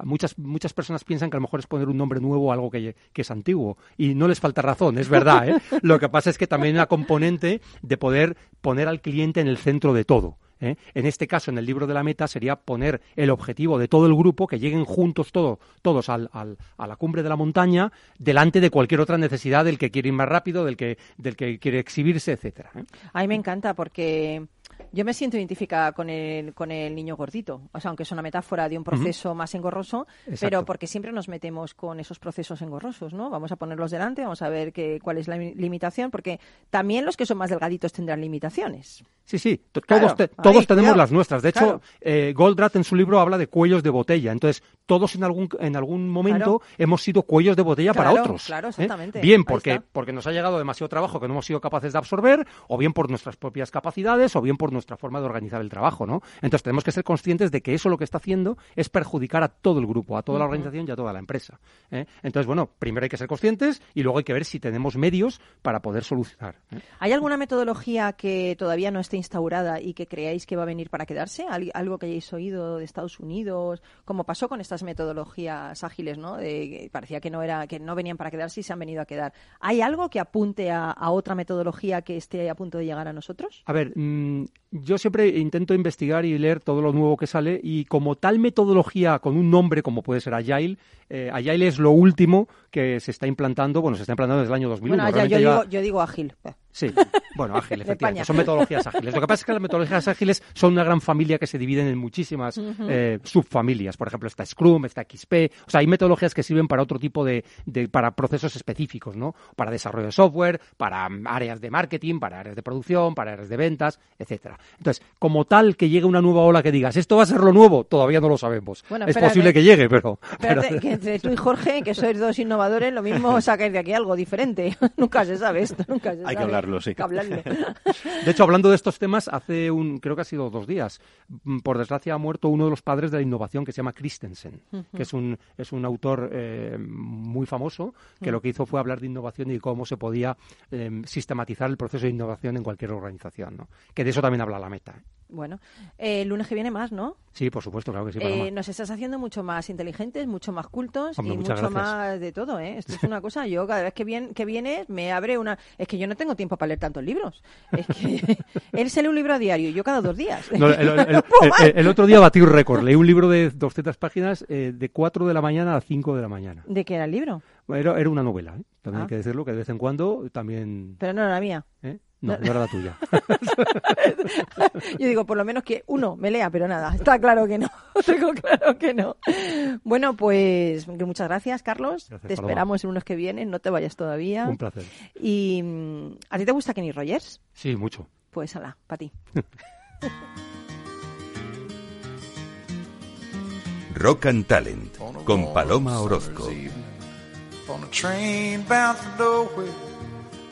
muchas muchas personas piensan que a lo mejor es poner un nombre nuevo a algo que, que es antiguo y no les falta razón, es verdad. ¿eh? (laughs) Lo que pasa es que también hay una componente de poder poner al cliente en el centro de todo. ¿Eh? En este caso, en el libro de la meta, sería poner el objetivo de todo el grupo, que lleguen juntos todo, todos al, al- a la cumbre de la montaña, delante de cualquier otra necesidad del que quiere ir más rápido, del que, del que quiere exhibirse, etcétera. ¿eh? A mí me encanta porque yo me siento identificada con el, con el niño gordito. O sea, aunque es una metáfora de un proceso más engorroso, Exacto. pero porque siempre nos metemos con esos procesos engorrosos, ¿no? Vamos a ponerlos delante, vamos a ver qué, cuál es la li- limitación, porque también los que son más delgaditos tendrán limitaciones. Sí, sí, Claro, todos, ahí, todos tenemos las nuestras. De hecho, Claro. eh, Goldratt en su libro habla de cuellos de botella. Entonces, todos en algún, en algún momento hemos sido cuellos de botella para otros. claro, ¿eh? exactamente. Bien porque, porque nos ha llegado demasiado trabajo que no hemos sido capaces de absorber, o bien por nuestras propias capacidades, o bien por nuestra forma de organizar el trabajo. ¿no? Entonces, tenemos que ser conscientes de que eso lo que está haciendo es perjudicar a todo el grupo, a toda la organización y a toda la empresa. ¿eh? Entonces, bueno, primero hay que ser conscientes y luego hay que ver si tenemos medios para poder solucionar. ¿eh? ¿Hay alguna metodología que todavía no esté instaurada y que creáis que va a venir para quedarse? ¿Al- ¿Algo que hayáis oído de Estados Unidos? Como pasó con estas metodologías ágiles, ¿no? De, parecía que no, era, que no venían para quedarse y se han venido a quedar. ¿Hay algo que apunte a, a otra metodología que esté a punto de llegar a nosotros? A ver, mm, yo siempre intento investigar y leer todo lo nuevo que sale y como tal metodología con un nombre como puede ser Agile, eh, Agile es lo último que se está implantando, bueno, se está implantando desde el año 2001. Bueno, ya, yo, lleva- digo, yo digo ágil. Sí, bueno, ágil, efectivamente. Son metodologías ágiles. Lo que pasa es que las metodologías ágiles son una gran familia que se dividen en muchísimas eh, subfamilias. Por ejemplo, está Scrum, está XP. O sea, hay metodologías que sirven para otro tipo de, de- para procesos específicos, ¿no? Para desarrollo de software, para mm, áreas de marketing, para áreas de producción, para áreas de ventas, etcétera. Entonces, como tal que llegue una nueva ola que digas, esto va a ser lo nuevo, todavía no lo sabemos. Bueno, es espérate. posible que llegue, pero, pero- que (laughs) entre tú y Jorge, que sois dos innovadores, lo mismo (laughs) sacáis de aquí algo diferente. (laughs) nunca se sabe esto, nunca se Hay que sabe. Hablarlo, sí. Hay que hablarlo. (laughs) De hecho, hablando de estos temas, hace un, creo que ha sido dos días, mm, por desgracia ha muerto uno de los padres de la innovación que se llama Christensen, que es un, es un autor eh, muy famoso que Mm. lo que hizo fue hablar de innovación y cómo se podía eh, sistematizar el proceso de innovación en cualquier organización, ¿no? Que de eso también habla la meta. Bueno, eh, el lunes que viene más, ¿no? Sí, por supuesto, claro que sí. Eh, nos estás haciendo mucho más inteligentes, mucho más cultos Hombre, y mucho gracias. más de todo, ¿eh? Esto es (laughs) una cosa, yo cada vez que, viene, que vienes me abre una... Es que yo no tengo tiempo para leer tantos libros. Es que (laughs) él se lee un libro a diario y yo cada dos días. No, el, (laughs) otro día batí un récord. Leí un libro de 200 páginas eh, de 4 de la mañana a 5 de la mañana. ¿De qué era el libro? Era, era una novela, ¿eh? también Ah. hay que decirlo, que de vez en cuando también... Pero no era mía. ¿eh? No, no era la tuya. (laughs) Yo digo, por lo menos que uno me lea, pero nada, está claro que no. (laughs) Tengo claro que no. Bueno, pues muchas gracias, Carlos. Gracias, te Paloma. esperamos en unos que vienen, no te vayas todavía. Un placer. Y mm, ¿a ti te gusta Kenny Rogers? Sí, mucho. Pues ala, para ti. (laughs) Rock and Talent con Paloma Orozco.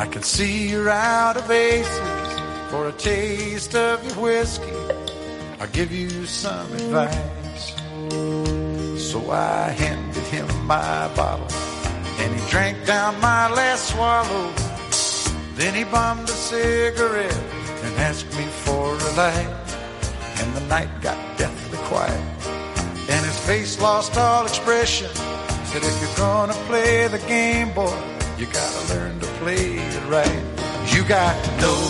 I can see you're out of aces for a taste of your whiskey. I'll give you some advice. So I handed him my bottle and he drank down my last swallow. Then he bummed a cigarette and asked me for a light. And the night got deathly quiet. And his face lost all expression. Said, if you're gonna play the game, boy, you gotta learn to play it right. You got to know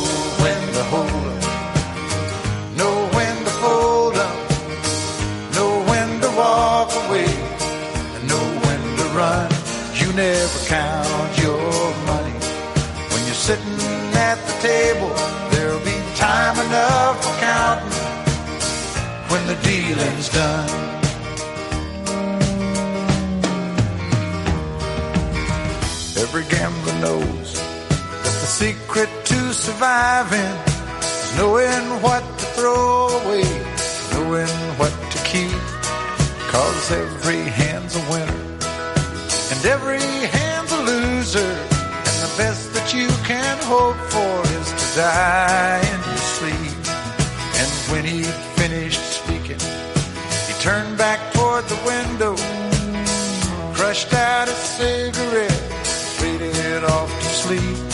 when to hold up, know when to fold up, know when to walk away, and know when to run. You never count your money when you're sitting at the table. There'll be time enough for counting when the dealing's done. Surviving knowing what to throw away, knowing what to keep. Cause every hand's a winner and every hand's a loser. And the best that you can hope for is to die in your sleep. And when he finished speaking, he turned back toward the window, crushed out a cigarette, faded off to sleep.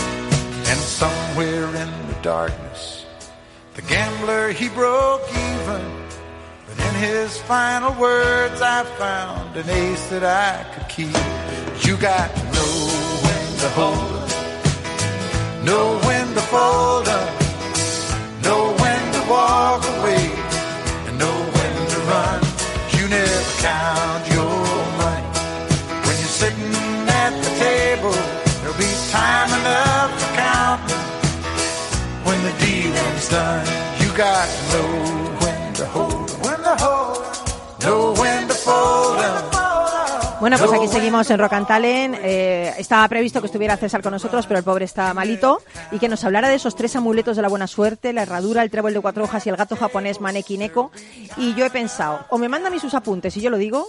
Somewhere in the darkness, the gambler he broke even. But in his final words, I found an ace that I could keep. You got to know when to hold up, know when to fold up, know when to walk away, and know when to run. You never count your money when you're sitting at the table. There'll be time enough when the dealing's done. You got to know when to hold when to hold know when to fold. Bueno, pues aquí seguimos en Rock and Talent. Eh, estaba previsto que estuviera César con nosotros, pero el pobre está malito. Y que nos hablara de esos tres amuletos de la buena suerte, la herradura, el trébol de cuatro hojas y el gato japonés Maneki Neko. Y yo he pensado, o me manda a mí sus apuntes y yo lo digo,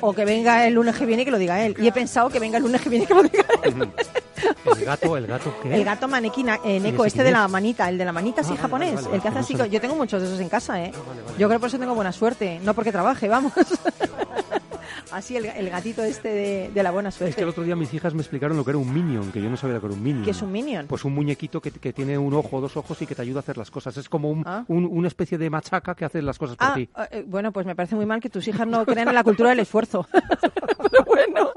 o que venga el lunes que viene y que lo diga él. Y he pensado que venga el lunes que viene y que lo diga él. (laughs) (laughs) El gato, el gato, ¿qué? El gato Maneki Na- eh, Neko, este de la manita, el de la manita Ah, vale, japonés, vale, vale, el que hace así. Yo tengo muchos de esos en casa, ¿eh? Yo creo que por eso tengo buena suerte, no porque trabaje, vamos. (laughs) Así el, el gatito este de, de la buena suerte. Es que el otro día mis hijas me explicaron lo que era un minion, que yo no sabía lo que era un minion. ¿Qué es un minion? Pues un muñequito que, que tiene un ojo, dos ojos y que te ayuda a hacer las cosas. Es como un, Ah. un- una especie de machaca que hace las cosas por Ah, ti. eh, bueno, pues me parece muy mal que tus hijas no crean en la cultura del esfuerzo. Pero (laughs) bueno,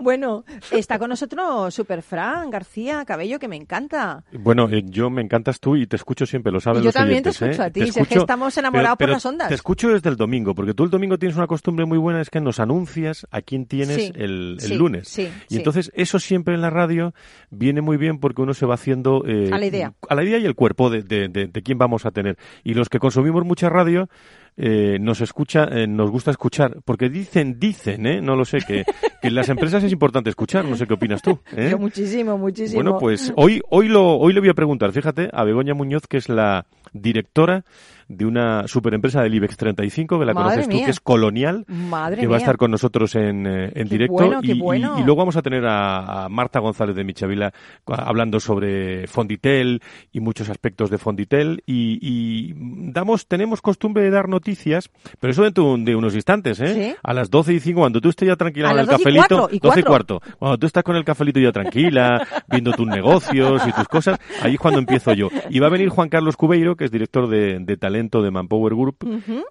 bueno, está con nosotros Super Fran García Cabello, que me encanta. Bueno, eh, yo me encantas tú y te escucho siempre, lo saben Y yo los también te oyentes, ¿eh? escucho a ti, si es que estamos enamorados por las ondas. Te escucho desde el domingo, porque tú el domingo tienes una costumbre muy buena, es que nos anuncias a quién tienes Sí, el, el sí, lunes. sí, y entonces eso siempre en la radio viene muy bien porque uno se va haciendo... eh, A la idea. A la idea y el cuerpo de, de- de- de quién vamos a tener. Y los que consumimos mucha radio... eh, nos escucha, eh, nos gusta escuchar, porque dicen, dicen, ¿eh? no lo sé, que, (laughs) que en las empresas es importante escuchar, no sé qué opinas tú. ¿eh? Yo muchísimo, muchísimo. Bueno, pues hoy, hoy, lo, hoy le voy a preguntar, fíjate, a Begoña Muñoz, que es la directora de una superempresa del IBEX 35, que la Madre conoces tú, mía. que es Colonial, Madre que va a estar con nosotros en, eh, en directo. bueno, y, y- bueno. y luego vamos a tener a, a Marta González de Michavila hablando sobre Fonditel y muchos aspectos de Fonditel. Y, y damos, tenemos costumbre de dar noticias, pero eso dentro de un- de unos instantes, ¿eh? Sí. A las 12 y 5, cuando tú estés ya tranquila con el 12 y cafelito. cuatro, y 12 y cuarto. Cuando tú estás con el cafelito ya tranquila, (laughs) viendo tus negocios y tus cosas, ahí es cuando empiezo yo. Y va a venir Juan Carlos Cubeiro, que es director de, de talento de Manpower Group,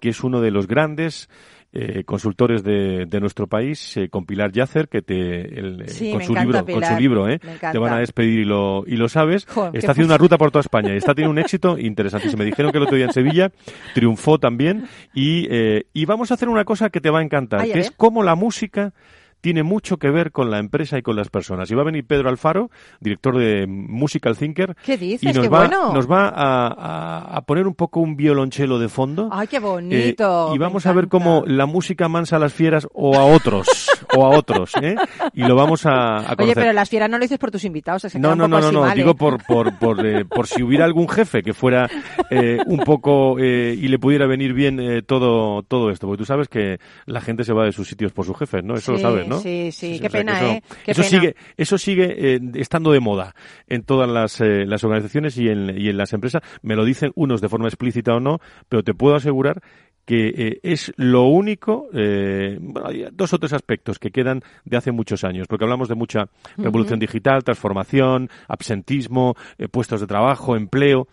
que es uno de los grandes eh, consultores de, de nuestro país, eh, con Pilar Yacer, que te, el- eh, Sí, con, su encanta, libro, con Pilar, su libro, ¿eh? te van a despedir y lo, y lo sabes. Jo, está haciendo una ruta por toda España y está teniendo un éxito interesantísimo. Me dijeron que el otro día en Sevilla triunfó también y, eh, y vamos a hacer una cosa que te va a encantar, Ay, que es cómo la música tiene mucho que ver con la empresa y con las personas. Y va a venir Pedro Alfaro, director de Musical Thinker, ¿Qué dices? y nos Qué va, bueno. nos va a, a- a poner un poco un violonchelo de fondo. Ay, qué Eh, bonito. y me vamos a ver cómo la música mansa a las fieras o a otros, o a otros, ¿eh? Y lo vamos a, a Oye, pero las fieras no lo dices por tus invitados, se No, no, un no, poco no, no, mal, ¿eh? digo por, por, por, eh, por si hubiera algún jefe que fuera eh, un poco eh, y le pudiera venir bien eh, todo, todo esto, porque tú sabes que la gente se va de sus sitios por sus jefes, ¿no? Eso lo sabes, ¿no? Sí, sí, qué pena, eso, ¿eh? Qué eso pena. sigue, eso sigue eh, estando de moda en todas las, eh, las organizaciones y en, y en las empresas. Me lo dicen unos de forma explícita o no, pero te puedo asegurar que eh, es lo único, eh, bueno, hay dos o tres aspectos que quedan de hace muchos años, porque hablamos de mucha revolución digital, transformación, absentismo, eh, puestos de trabajo, empleo.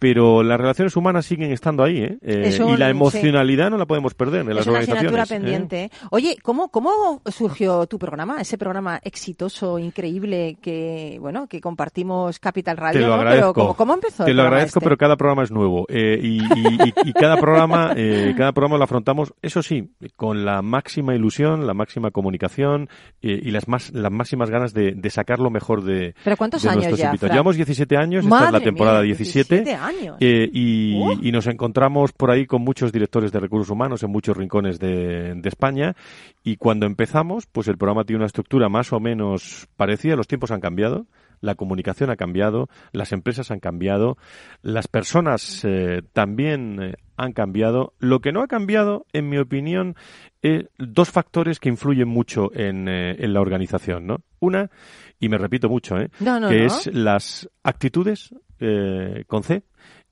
Pero las relaciones humanas siguen estando ahí, ¿eh? Eh, Es un- y la sí. emocionalidad no la podemos perder en las Es una organizaciones. asignatura ¿eh? pendiente. ¿eh? Oye, ¿cómo, ¿cómo surgió tu programa? Ese programa exitoso, increíble, que bueno que compartimos Capital Radio, Te lo ¿no? agradezco. Pero ¿cómo, cómo empezó? Te el lo agradezco, este? pero cada programa es nuevo. eh, y, y- y- y cada programa, eh, cada programa lo afrontamos, eso sí, con la máxima ilusión, la máxima comunicación eh, y las más, las máximas ganas de, de sacar lo mejor de, ¿Pero cuántos de años ya? Llevamos 17 años, esta es la temporada mía, 17. 17 años. Eh, y, Uh. y nos encontramos por ahí con muchos directores de recursos humanos en muchos rincones de, de España. Y cuando empezamos, pues el programa tiene una estructura más o menos parecida. Los tiempos han cambiado. La comunicación ha cambiado, las empresas han cambiado, las personas eh, también eh, han cambiado. Lo que no ha cambiado, en mi opinión, eh, dos factores que influyen mucho en, eh, en la organización, ¿no? Una, y me repito mucho, ¿eh? No, no, que no. es las actitudes eh, con C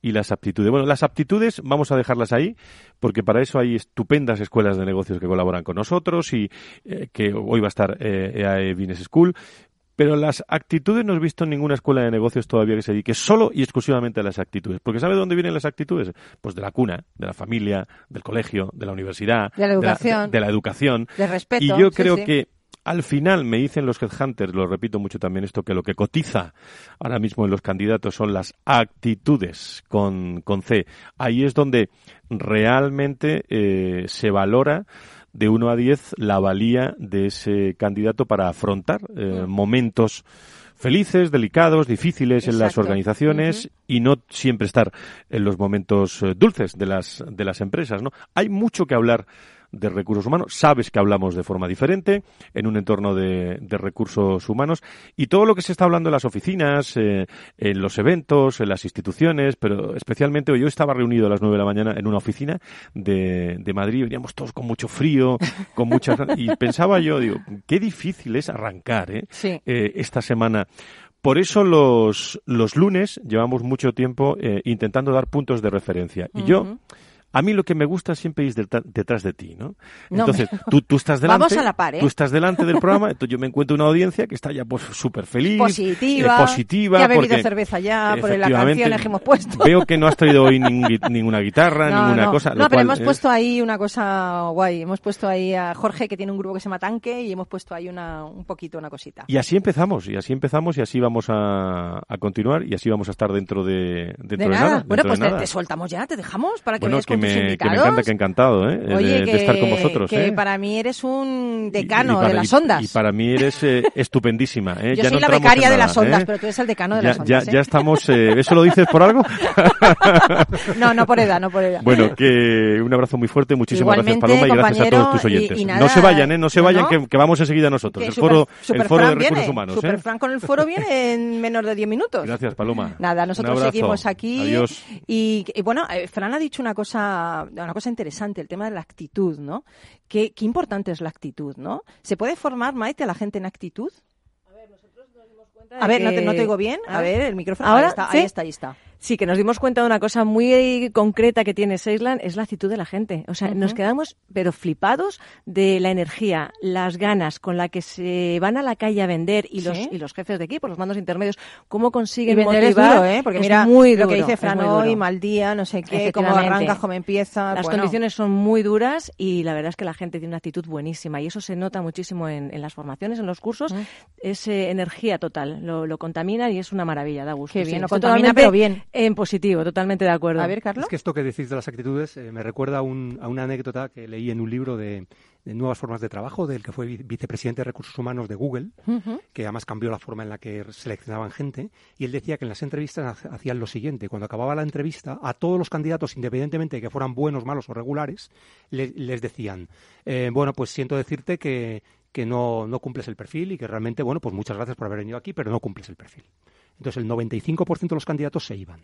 y las aptitudes. Bueno, las aptitudes vamos a dejarlas ahí porque para eso hay estupendas escuelas de negocios que colaboran con nosotros y eh, que hoy va a estar eh, EAE Business School. Pero las actitudes no he visto en ninguna escuela de negocios todavía que se dedique solo y exclusivamente a las actitudes. Porque ¿sabe de dónde vienen las actitudes? Pues de la cuna, de la familia, del colegio, de la universidad, De la educación. de la educación. De respeto, Y yo sí, creo sí. que al final me dicen los headhunters, lo repito mucho también esto, que lo que cotiza ahora mismo en los candidatos son las actitudes con, con C. Ahí es donde realmente eh, se valora de 1 a 10 la valía de ese candidato para afrontar eh, momentos felices, delicados, difíciles en las organizaciones y no siempre estar en los momentos eh, dulces de las de las empresas, ¿no? Hay mucho que hablar de recursos humanos, sabes que hablamos de forma diferente en un entorno de, de recursos humanos y todo lo que se está hablando en las oficinas, eh, en los eventos, en las instituciones, pero especialmente yo estaba reunido a las nueve de la mañana en una oficina de, de Madrid, veníamos todos con mucho frío, con muchas y pensaba yo, digo, qué difícil es arrancar ¿eh? Sí. Eh, esta semana. Por eso los, los lunes llevamos mucho tiempo eh, intentando dar puntos de referencia. Y yo. A mí lo que me gusta siempre es detrás de ti, ¿no? No, Entonces, me- tú, tú (laughs) estás delante. Vamos a la par, ¿eh? Tú estás delante del programa, (laughs) entonces yo me encuentro una audiencia que está ya pues súper feliz. Positiva, eh, positiva. que ha bebido porque, cerveza ya por las canciones que hemos puesto. Veo que no has traído hoy (laughs) ningún- ninguna guitarra, No, ninguna no. cosa. No, pero cual hemos es- puesto ahí una cosa guay. Hemos puesto ahí a Jorge, que tiene un grupo que se llama Tanque, y hemos puesto ahí una, un poquito, una cosita. Y así empezamos, y así empezamos, y así vamos a, a continuar, y así vamos a estar dentro de, dentro de de, nada. nada. bueno, pues te, nada. te soltamos ya, te dejamos para que Bueno, vayas que me, que me encanta, que encantado, ¿eh? Oye, de, que, de estar con vosotros, que ¿eh? para mí eres un decano y para- de las ondas. Y, para mí eres eh, (laughs) estupendísima, ¿eh? Yo Ya soy no la becaria de las ondas, pero tú eres el decano de ya, las ondas. Ya, ya estamos... (laughs) ¿Eso lo dices por algo? (laughs) No, no por edad, no por edad. Bueno, que un abrazo muy fuerte, muchísimas Igualmente, gracias Paloma y gracias a todos tus oyentes. no se vayan, ¿eh? No se vayan. Que, que vamos enseguida nosotros. El Super- foro, Super el foro de recursos viene, humanos, Super. Fran con el foro viene en menos de 10 minutos. Gracias, Paloma. Nada, nosotros seguimos aquí. Adiós. Y, bueno, Fran ha dicho una cosa, una cosa interesante, el tema de la actitud, ¿no? Qué, qué importante es la actitud, ¿no? ¿Se puede formar, Maite, a la gente en actitud? A ver, no te, no te oigo bien. A ver, el micrófono. ¿Ahora? Ahí está, ¿Sí? ahí está, ahí está. Sí, que nos dimos cuenta de una cosa muy concreta que tiene Seisland, es la actitud de la gente. O sea, nos quedamos pero flipados de la energía, las ganas con la que se van a la calle a vender y los Sí. y los jefes de equipo, los mandos intermedios, cómo Y consiguen vender es motivar. duro, ¿eh? Porque Es mira muy lo que duro, dice es Fran hoy, duro. mal día, no sé qué, cómo Efectivamente. arranca, cómo empieza. Las bueno. condiciones son muy duras y la verdad es que la gente tiene una actitud buenísima y eso se nota muchísimo en, en las formaciones, en los cursos. Es eh, energía total, lo, lo contamina y es una maravilla, da gusto. Qué sí. bien, lo contamina, pero bien. En positivo, totalmente de acuerdo. A ver, Carlos. Es que esto que decís de las actitudes eh, me recuerda a, un- a una anécdota que leí en un libro de, de nuevas formas de trabajo del que fue vi- vicepresidente de recursos humanos de Google, que además cambió la forma en la que seleccionaban gente, y él decía que en las entrevistas ha- hacían lo siguiente, cuando acababa la entrevista, a todos los candidatos, independientemente de que fueran buenos, malos o regulares, le- les decían, eh, bueno, pues siento decirte que, que no, no cumples el perfil y que realmente, bueno, pues muchas gracias por haber venido aquí, pero no cumples el perfil. Entonces el 95% de los candidatos se iban.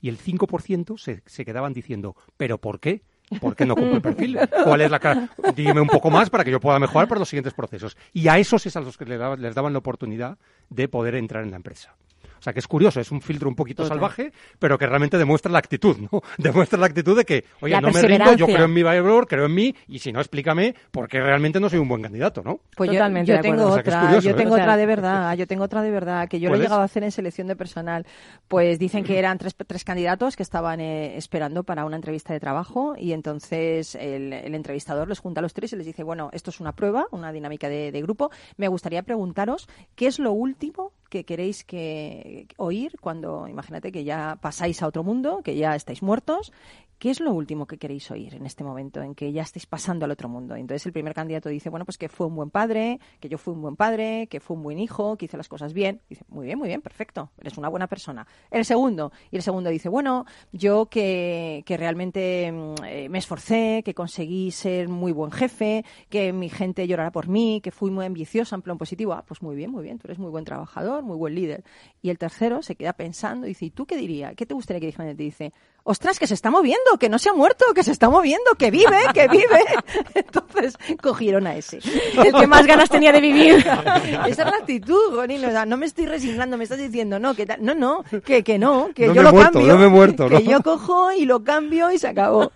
Y el 5% se, se quedaban diciendo, ¿pero por qué? ¿Por qué no cumple el perfil? ¿Cuál es la? Dígame un poco más para que yo pueda mejorar para los siguientes procesos. Y a esos es a los que les daban, les daban la oportunidad de poder entrar en la empresa. O sea, que es curioso, es un filtro un poquito Total. salvaje, pero que realmente demuestra la actitud, ¿no? (laughs) Demuestra la actitud de que, oye, La no me rindo, yo creo en mi valor, creo en mí, y si no, explícame por qué realmente no soy un buen candidato, ¿no? Pues yo- Totalmente yo, acuerdo. tengo O sea, que es otra, curioso, yo ¿eh? tengo otra de verdad, yo tengo otra de verdad, que yo lo he llegado a hacer en selección de personal. Pues dicen que eran tres, tres candidatos que estaban eh, esperando para una entrevista de trabajo y entonces el, el entrevistador les junta a los tres y les dice, bueno, esto es una prueba, una dinámica de, de grupo. Me gustaría preguntaros qué es lo último que queréis que oír cuando, imagínate que ya pasáis a otro mundo, que ya estáis muertos. ¿Qué es lo último que queréis oír en este momento en que ya estáis pasando al otro mundo? Entonces el primer candidato dice, bueno, pues que fue un buen padre, que yo fui un buen padre, que fue un buen hijo, que hice las cosas bien. Dice, muy bien, muy bien, perfecto, eres una buena persona. El segundo, y el segundo dice, bueno, yo que, que realmente mm, eh, me esforcé, que conseguí ser muy buen jefe, que mi gente llorara por mí, que fui muy ambiciosa en plan positivo. Ah, pues muy bien, muy bien, tú eres muy buen trabajador, muy buen líder. Y el tercero se queda pensando y dice, ¿y tú qué dirías? ¿Qué te gustaría que dijera? Te dice, ostras, que se está moviendo, que no se ha muerto, que se está moviendo, que vive, que vive. (laughs) Entonces cogieron a ese. El que más ganas tenía de vivir. (laughs) Esa es la actitud, Gonino. O sea, no me estoy resignando, me estás diciendo, no, que no, no, que, que no, que No yo lo muerto, cambio. no me he muerto, Que yo cojo y lo cambio y se acabó.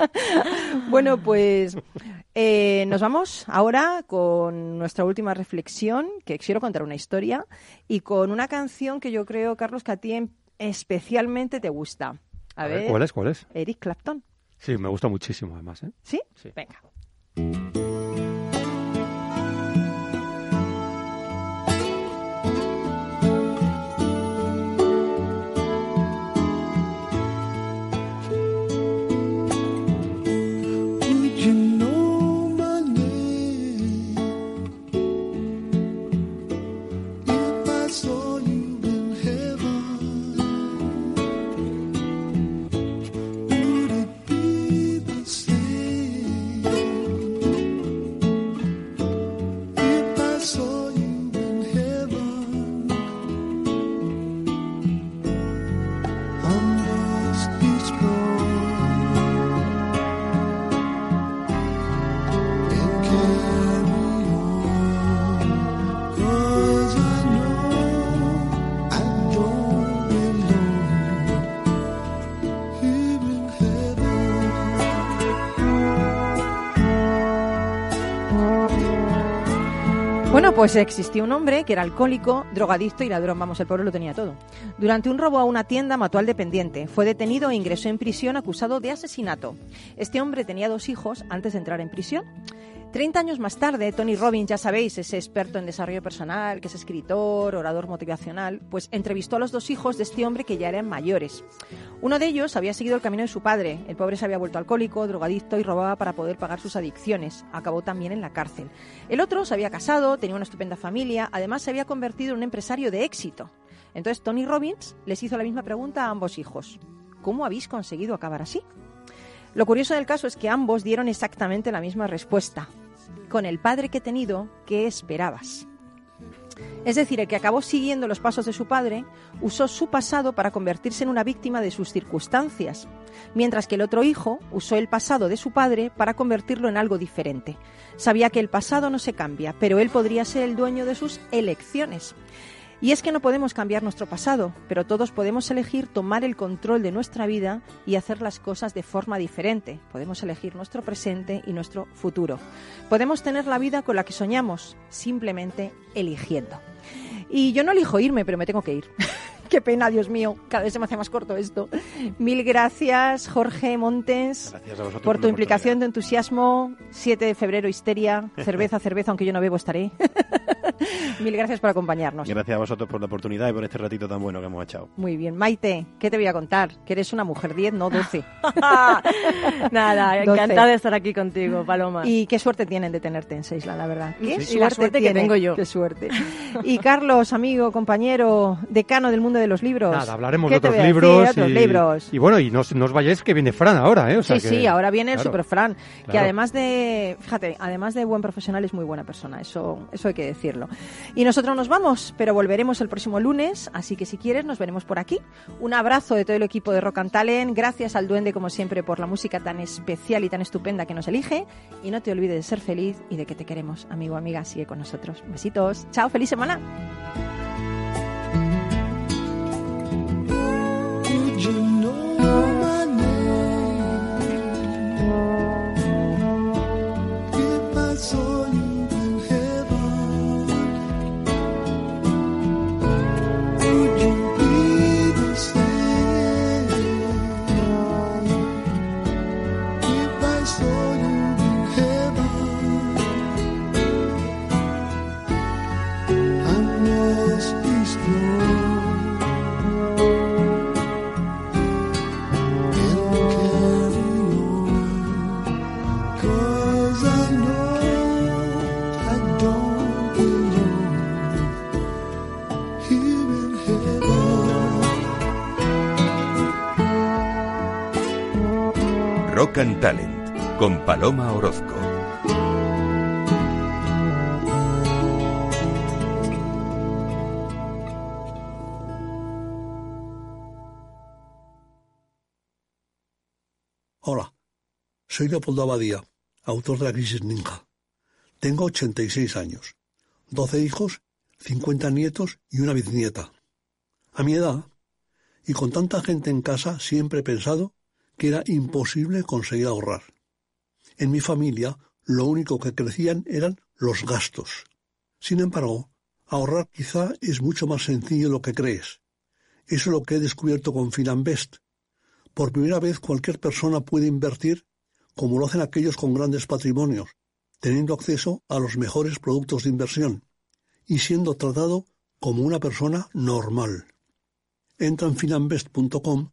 (laughs) bueno, pues eh, nos vamos ahora con nuestra última reflexión, que quiero contar una historia, y con una canción que yo creo, Carlos, que a ti en- especialmente te gusta. A, A ver, ver, ¿cuál es? ¿Cuál es? Eric Clapton. Sí, me gusta muchísimo además, ¿eh? ¿Sí? Sí. Venga. Pues existía un hombre que era alcohólico, drogadicto y ladrón. Vamos, el pueblo lo tenía todo. Durante un robo a una tienda mató al dependiente. Fue detenido e ingresó en prisión acusado de asesinato. Este hombre tenía dos hijos antes de entrar en prisión. Treinta años más tarde, Tony Robbins, ya sabéis, ese experto en desarrollo personal, que es escritor, orador motivacional, pues entrevistó a los dos hijos de este hombre que ya eran mayores. Uno de ellos había seguido el camino de su padre. El pobre se había vuelto alcohólico, drogadicto y robaba para poder pagar sus adicciones. Acabó también en la cárcel. El otro se había casado, tenía una estupenda familia, además se había convertido en un empresario de éxito. Entonces Tony Robbins les hizo la misma pregunta a ambos hijos. ¿Cómo habéis conseguido acabar así? Lo curioso del caso es que ambos dieron exactamente la misma respuesta. Con el padre que he tenido, ¿qué esperabas? Es decir, el que acabó siguiendo los pasos de su padre usó su pasado para convertirse en una víctima de sus circunstancias, mientras que el otro hijo usó el pasado de su padre para convertirlo en algo diferente. Sabía que el pasado no se cambia, pero él podría ser el dueño de sus elecciones. Y es que no podemos cambiar nuestro pasado, pero todos podemos elegir tomar el control de nuestra vida y hacer las cosas de forma diferente. Podemos elegir nuestro presente y nuestro futuro. Podemos tener la vida con la que soñamos, simplemente eligiendo. Y yo no elijo irme, pero me tengo que ir. (laughs) Qué pena, Dios mío, cada vez se me hace más corto esto. Mil gracias, Jorge Montes, Gracias a vosotros por tu implicación, tu entusiasmo. 7 de febrero, histeria, (laughs) cerveza, cerveza, aunque yo no bebo, estaré. (laughs) Mil gracias por acompañarnos. Gracias a vosotros por la oportunidad y por este ratito tan bueno que hemos echado. Muy bien. Maite, ¿qué te voy a contar? Que eres una mujer 10, no 12. (laughs) Nada, 12. encantada de estar aquí contigo, Paloma. Y qué suerte tienen de tenerte en Seisla, la verdad. Qué Sí, y la suerte que tengo yo. Qué suerte. Y Carlos, amigo, compañero, decano del mundo de los libros. Nada, hablaremos ¿Qué de otros libros. De otros y, libros. y bueno, y no, no os vayáis que viene Fran ahora, ¿eh? O sea sí, que- sí, ahora viene el claro. Super Fran, que Claro. además de, fíjate, además de buen profesional es muy buena persona, eso, eso hay que decirlo. Y nosotros nos vamos, pero volveremos el próximo lunes, así que si quieres nos veremos por aquí. Un abrazo de todo el equipo de Rock and Talent, gracias al Duende como siempre por la música tan especial y tan estupenda que nos elige, y no te olvides de ser feliz y de que te queremos, amigo amiga, sigue con nosotros. Besitos, chao, feliz semana. So. Rock Talent con Paloma Orozco. Hola, soy Leopoldo Abadía, autor de La Crisis Ninja. Tengo 86 años, 12 hijos, 50 nietos y una bisnieta. A mi edad, y con tanta gente en casa, siempre he pensado que era imposible conseguir ahorrar. En mi familia, lo único que crecían eran los gastos. Sin embargo, ahorrar quizá es mucho más sencillo de lo que crees. Eso es lo que he descubierto con Finanbest. Por primera vez cualquier persona puede invertir como lo hacen aquellos con grandes patrimonios, teniendo acceso a los mejores productos de inversión y siendo tratado como una persona normal. Entra en finanbest.com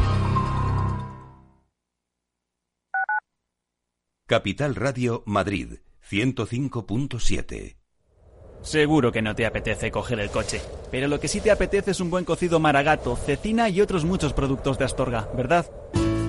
Capital Radio Madrid 105.7. Seguro que no te apetece coger el coche, pero lo que sí te apetece es un buen cocido maragato, cecina y otros muchos productos de Astorga, ¿verdad?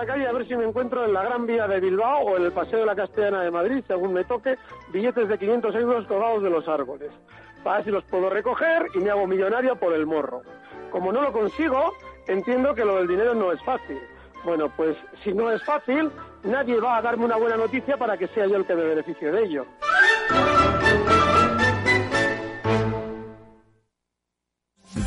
La calle a ver si me encuentro en la Gran Vía de Bilbao o en el Paseo de la Castellana de Madrid, según me toque, billetes de 500 euros colgados de los árboles. Para ver si los puedo recoger y me hago millonario por el morro. Como no lo consigo, entiendo que lo del dinero no es fácil. Bueno, pues si no es fácil, nadie va a darme una buena noticia para que sea yo el que me beneficie de ello.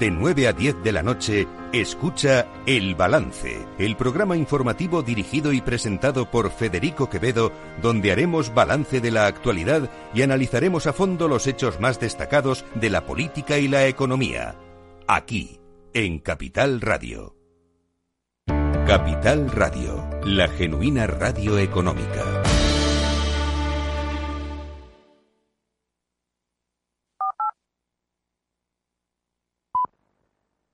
de 9 a 10 de la noche, escucha El Balance, el programa informativo dirigido y presentado por Federico Quevedo, donde haremos balance de la actualidad y analizaremos a fondo los hechos más destacados de la política y la economía. Aquí, en Capital Radio. Capital Radio, la genuina radio económica.